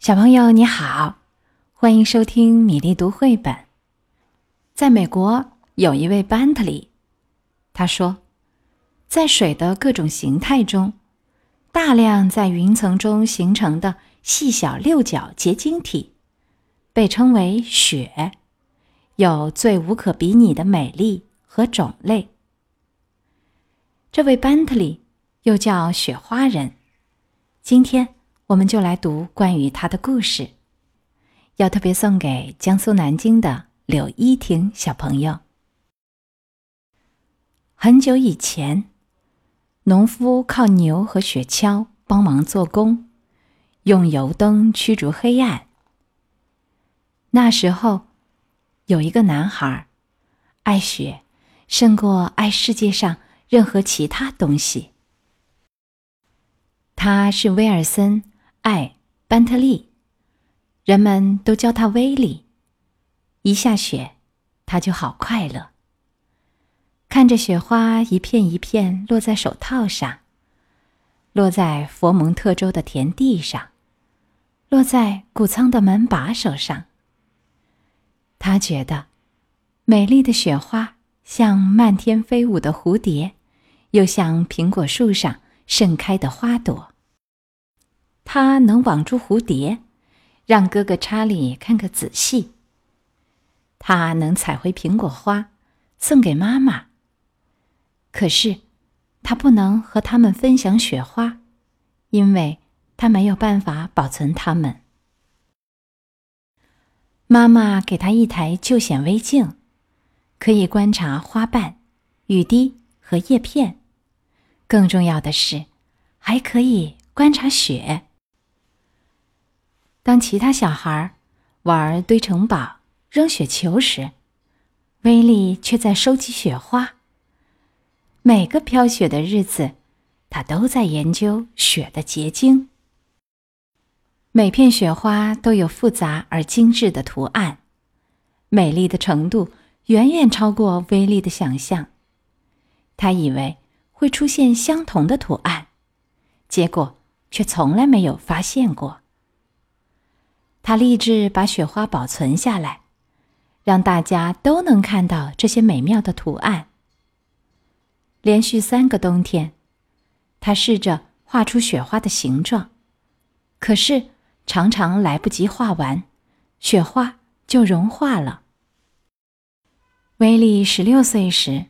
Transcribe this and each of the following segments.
小朋友你好，欢迎收听米粒读绘本。在美国有一位班特里，他说，在水的各种形态中，大量在云层中形成的细小六角结晶体，被称为雪，有最无可比拟的美丽和种类。这位班特里又叫雪花人，今天。我们就来读关于他的故事，要特别送给江苏南京的柳依婷小朋友。很久以前，农夫靠牛和雪橇帮忙做工，用油灯驱逐黑暗。那时候，有一个男孩，爱雪胜过爱世界上任何其他东西。他是威尔森。爱班特利，人们都叫他威利。一下雪，他就好快乐。看着雪花一片一片落在手套上，落在佛蒙特州的田地上，落在谷仓的门把手上。他觉得，美丽的雪花像漫天飞舞的蝴蝶，又像苹果树上盛开的花朵。他能网住蝴蝶，让哥哥查理看个仔细。他能采回苹果花，送给妈妈。可是，他不能和他们分享雪花，因为他没有办法保存它们。妈妈给他一台旧显微镜，可以观察花瓣、雨滴和叶片。更重要的是，还可以观察雪。当其他小孩玩堆城堡、扔雪球时，威利却在收集雪花。每个飘雪的日子，他都在研究雪的结晶。每片雪花都有复杂而精致的图案，美丽的程度远远超过威利的想象。他以为会出现相同的图案，结果却从来没有发现过。他立志把雪花保存下来，让大家都能看到这些美妙的图案。连续三个冬天，他试着画出雪花的形状，可是常常来不及画完，雪花就融化了。威利十六岁时，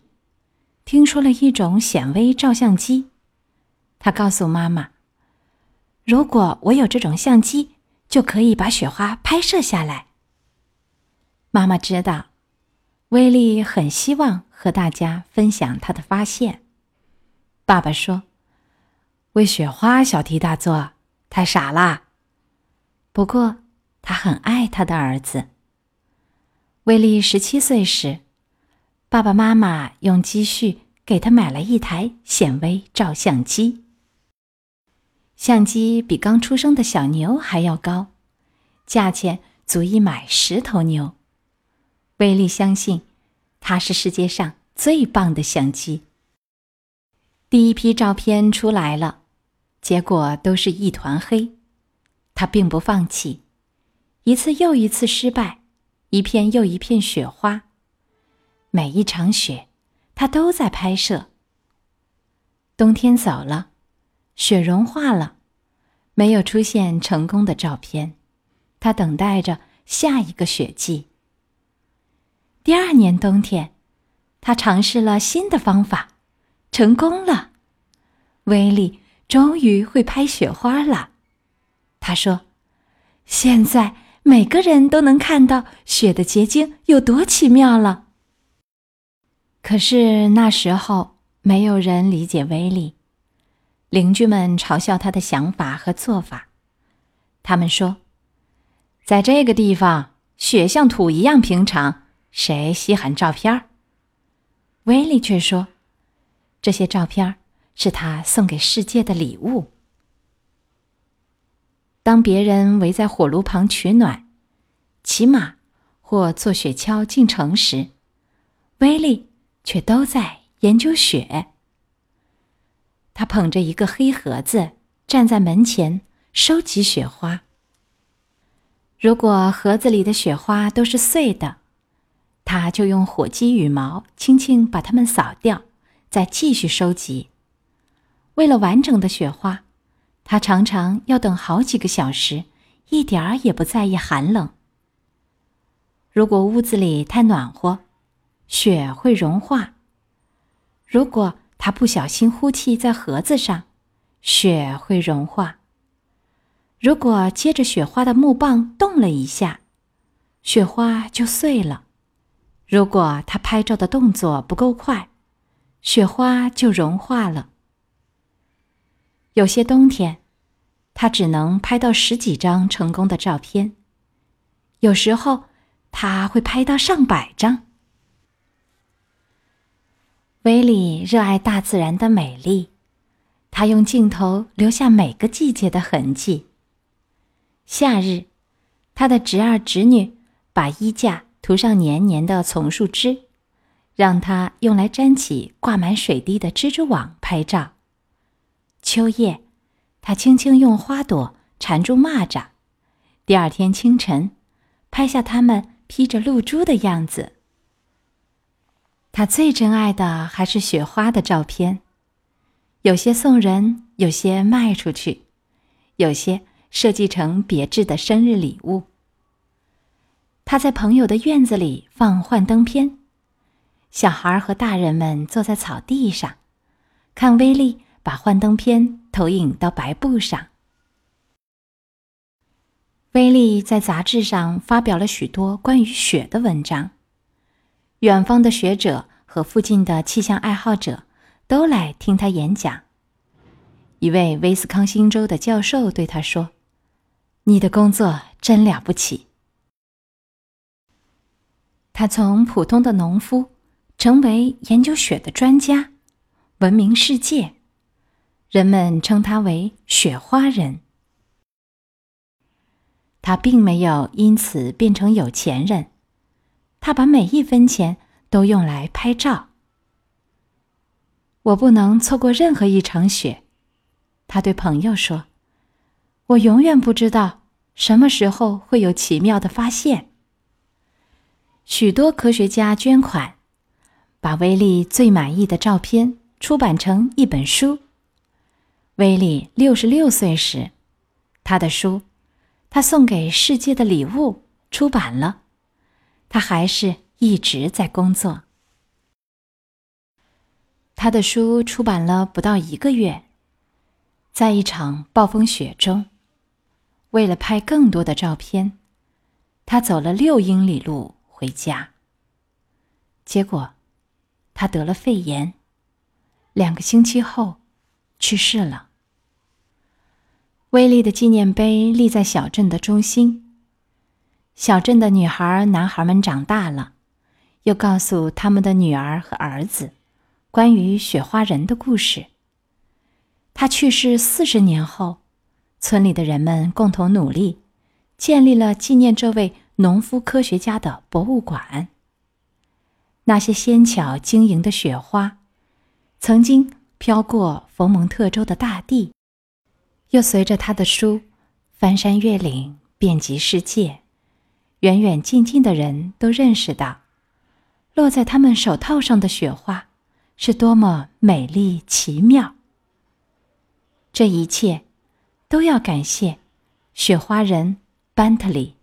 听说了一种显微照相机，他告诉妈妈：“如果我有这种相机。”就可以把雪花拍摄下来。妈妈知道，威利很希望和大家分享他的发现。爸爸说：“为雪花小题大做，太傻了。”不过，他很爱他的儿子。威利十七岁时，爸爸妈妈用积蓄给他买了一台显微照相机。相机比刚出生的小牛还要高，价钱足以买十头牛。威利相信，它是世界上最棒的相机。第一批照片出来了，结果都是一团黑。他并不放弃，一次又一次失败，一片又一片雪花。每一场雪，他都在拍摄。冬天走了。雪融化了，没有出现成功的照片。他等待着下一个雪季。第二年冬天，他尝试了新的方法，成功了。威利终于会拍雪花了。他说：“现在每个人都能看到雪的结晶有多奇妙了。”可是那时候，没有人理解威利。邻居们嘲笑他的想法和做法，他们说：“在这个地方，雪像土一样平常，谁稀罕照片？”威利却说：“这些照片是他送给世界的礼物。”当别人围在火炉旁取暖、骑马或坐雪橇进城时，威利却都在研究雪。他捧着一个黑盒子，站在门前收集雪花。如果盒子里的雪花都是碎的，他就用火鸡羽毛轻轻把它们扫掉，再继续收集。为了完整的雪花，他常常要等好几个小时，一点儿也不在意寒冷。如果屋子里太暖和，雪会融化；如果他不小心呼气在盒子上，雪会融化。如果接着雪花的木棒动了一下，雪花就碎了；如果他拍照的动作不够快，雪花就融化了。有些冬天，他只能拍到十几张成功的照片；有时候，他会拍到上百张。威利热爱大自然的美丽，他用镜头留下每个季节的痕迹。夏日，他的侄儿侄女把衣架涂上黏黏的丛树枝，让他用来粘起挂满水滴的蜘蛛网拍照。秋夜，他轻轻用花朵缠住蚂蚱，第二天清晨，拍下它们披着露珠的样子。他最珍爱的还是雪花的照片，有些送人，有些卖出去，有些设计成别致的生日礼物。他在朋友的院子里放幻灯片，小孩和大人们坐在草地上，看威力把幻灯片投影到白布上。威利在杂志上发表了许多关于雪的文章。远方的学者和附近的气象爱好者都来听他演讲。一位威斯康星州的教授对他说：“你的工作真了不起。”他从普通的农夫成为研究雪的专家，闻名世界。人们称他为“雪花人”。他并没有因此变成有钱人。他把每一分钱都用来拍照。我不能错过任何一场雪，他对朋友说：“我永远不知道什么时候会有奇妙的发现。”许多科学家捐款，把威利最满意的照片出版成一本书。威利六十六岁时，他的书《他送给世界的礼物》出版了。他还是一直在工作。他的书出版了不到一个月，在一场暴风雪中，为了拍更多的照片，他走了六英里路回家。结果，他得了肺炎，两个星期后去世了。威利的纪念碑立在小镇的中心。小镇的女孩、男孩们长大了，又告诉他们的女儿和儿子关于雪花人的故事。他去世四十年后，村里的人们共同努力，建立了纪念这位农夫科学家的博物馆。那些纤巧晶莹的雪花，曾经飘过佛蒙特州的大地，又随着他的书翻山越岭，遍及世界。远远近近的人都认识到，落在他们手套上的雪花是多么美丽奇妙。这一切都要感谢雪花人班特里。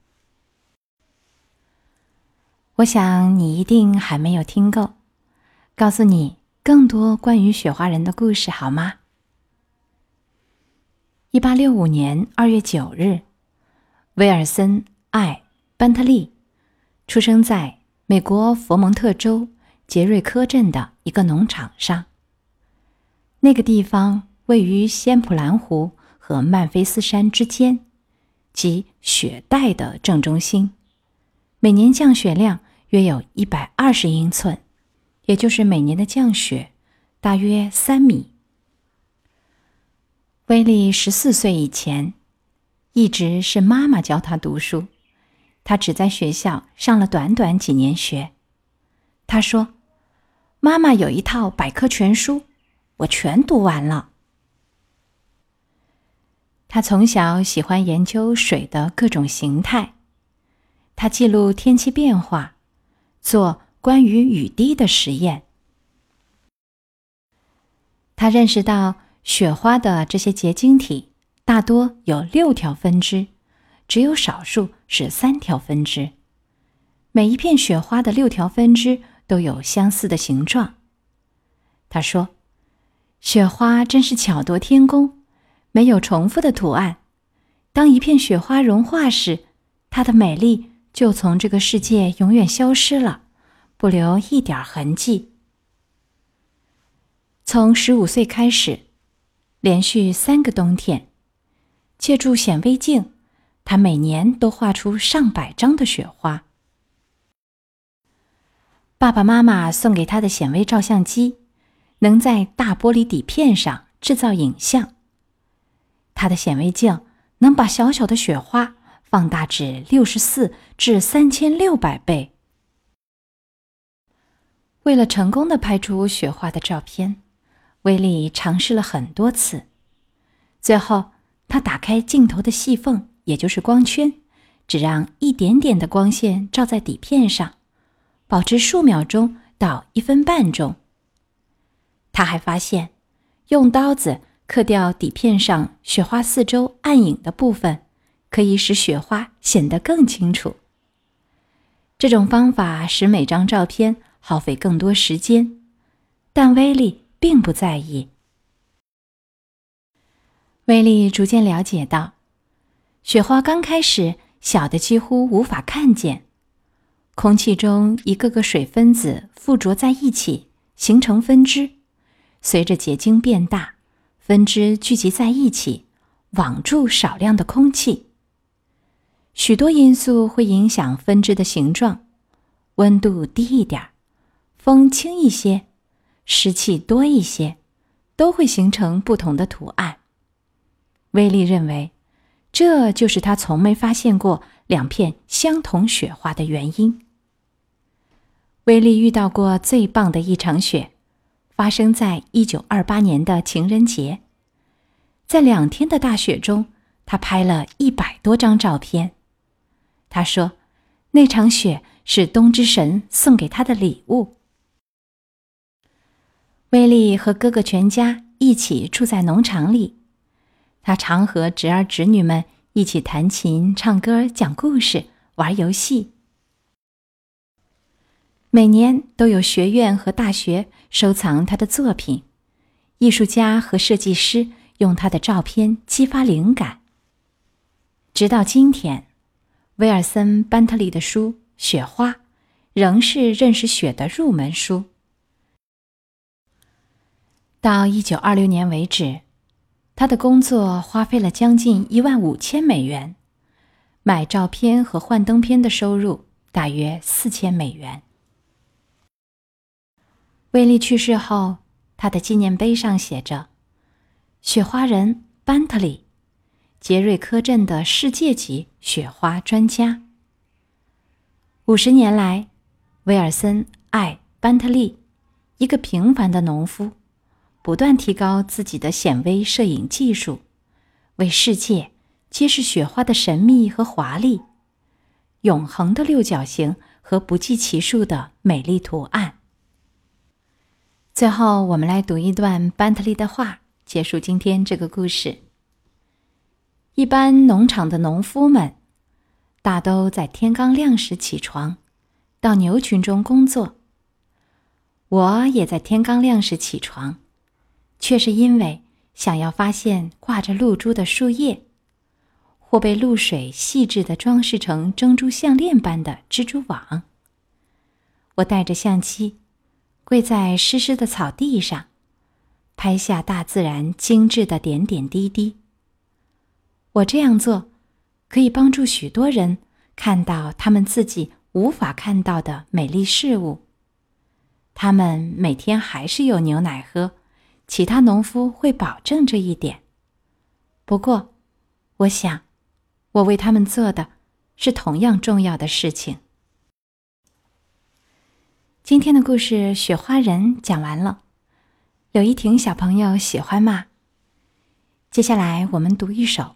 我想你一定还没有听够，告诉你更多关于雪花人的故事好吗？一八六五年二月九日，威尔森爱。班特利出生在美国佛蒙特州杰瑞科镇的一个农场上。那个地方位于仙普兰湖和曼菲斯山之间，即雪带的正中心。每年降雪量约有一百二十英寸，也就是每年的降雪大约三米。威利十四岁以前，一直是妈妈教他读书。他只在学校上了短短几年学。他说：“妈妈有一套百科全书，我全读完了。”他从小喜欢研究水的各种形态，他记录天气变化，做关于雨滴的实验。他认识到雪花的这些结晶体大多有六条分支，只有少数是三条分支。每一片雪花的六条分支都有相似的形状。他说：“雪花真是巧夺天工，没有重复的图案。当一片雪花融化时，它的美丽。”就从这个世界永远消失了，不留一点痕迹。从十五岁开始，连续三个冬天，借助显微镜，他每年都画出上百张的雪花。爸爸妈妈送给他的显微照相机，能在大玻璃底片上制造影像。他的显微镜能把小小的雪花。放大至六十四至三千六百倍。为了成功的拍出雪花的照片，威利尝试了很多次。最后，他打开镜头的细缝，也就是光圈，只让一点点的光线照在底片上，保持数秒钟到一分半钟。他还发现，用刀子刻掉底片上雪花四周暗影的部分。可以使雪花显得更清楚。这种方法使每张照片耗费更多时间，但威利并不在意。威利逐渐了解到，雪花刚开始小的几乎无法看见，空气中一个个水分子附着在一起形成分支，随着结晶变大，分支聚集在一起，网住少量的空气。许多因素会影响分支的形状，温度低一点风轻一些，湿气多一些，都会形成不同的图案。威利认为，这就是他从没发现过两片相同雪花的原因。威利遇到过最棒的一场雪，发生在一九二八年的情人节。在两天的大雪中，他拍了一百多张照片。他说：“那场雪是冬之神送给他的礼物。”威利和哥哥全家一起住在农场里，他常和侄儿侄女们一起弹琴、唱歌、讲故事、玩游戏。每年都有学院和大学收藏他的作品，艺术家和设计师用他的照片激发灵感。直到今天。威尔森·班特利的书《雪花》仍是认识雪的入门书。到一九二六年为止，他的工作花费了将近一万五千美元，买照片和幻灯片的收入大约四千美元。威利去世后，他的纪念碑上写着：“雪花人班特利。”杰瑞科镇的世界级雪花专家。五十年来，威尔森·爱班特利，一个平凡的农夫，不断提高自己的显微摄影技术，为世界揭示雪花的神秘和华丽、永恒的六角形和不计其数的美丽图案。最后，我们来读一段班特利的话，结束今天这个故事。一般农场的农夫们，大都在天刚亮时起床，到牛群中工作。我也在天刚亮时起床，却是因为想要发现挂着露珠的树叶，或被露水细致的装饰成珍珠项链般的蜘蛛网。我带着相机，跪在湿湿的草地上，拍下大自然精致的点点滴滴。我这样做，可以帮助许多人看到他们自己无法看到的美丽事物。他们每天还是有牛奶喝，其他农夫会保证这一点。不过，我想，我为他们做的是同样重要的事情。今天的故事《雪花人》讲完了，柳依婷小朋友喜欢吗？接下来我们读一首。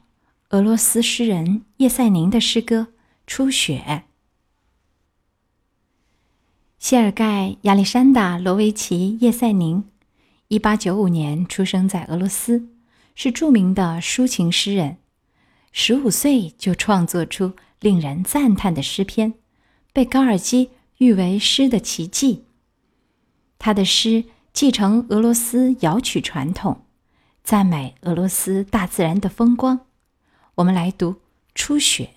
俄罗斯诗人叶赛宁的诗歌《初雪》。谢尔盖·亚历山大·罗维奇·叶塞宁，一八九五年出生在俄罗斯，是著名的抒情诗人。十五岁就创作出令人赞叹的诗篇，被高尔基誉为诗的奇迹。他的诗继承俄罗斯谣曲传统，赞美俄罗斯大自然的风光。我们来读《初雪》。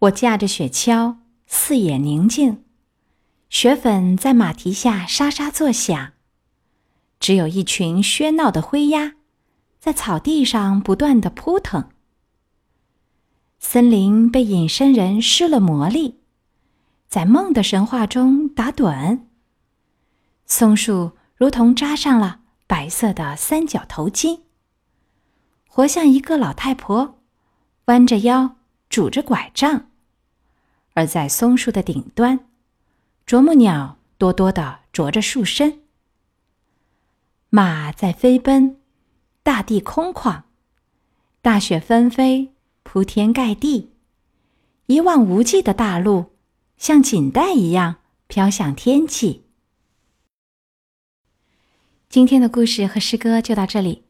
我驾着雪橇。四野宁静，雪粉在马蹄下沙沙作响。只有一群喧闹的灰鸭，在草地上不断的扑腾。森林被隐身人施了魔力，在梦的神话中打盹。松树如同扎上了白色的三角头巾，活像一个老太婆，弯着腰拄着拐杖。而在松树的顶端，啄木鸟多多的啄着树身。马在飞奔，大地空旷，大雪纷飞，铺天盖地，一望无际的大陆像锦带一样飘向天际。今天的故事和诗歌就到这里，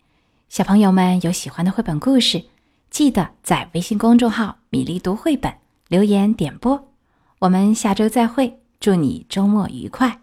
小朋友们有喜欢的绘本故事，记得在微信公众号“米粒读绘本”。留言点播，我们下周再会。祝你周末愉快。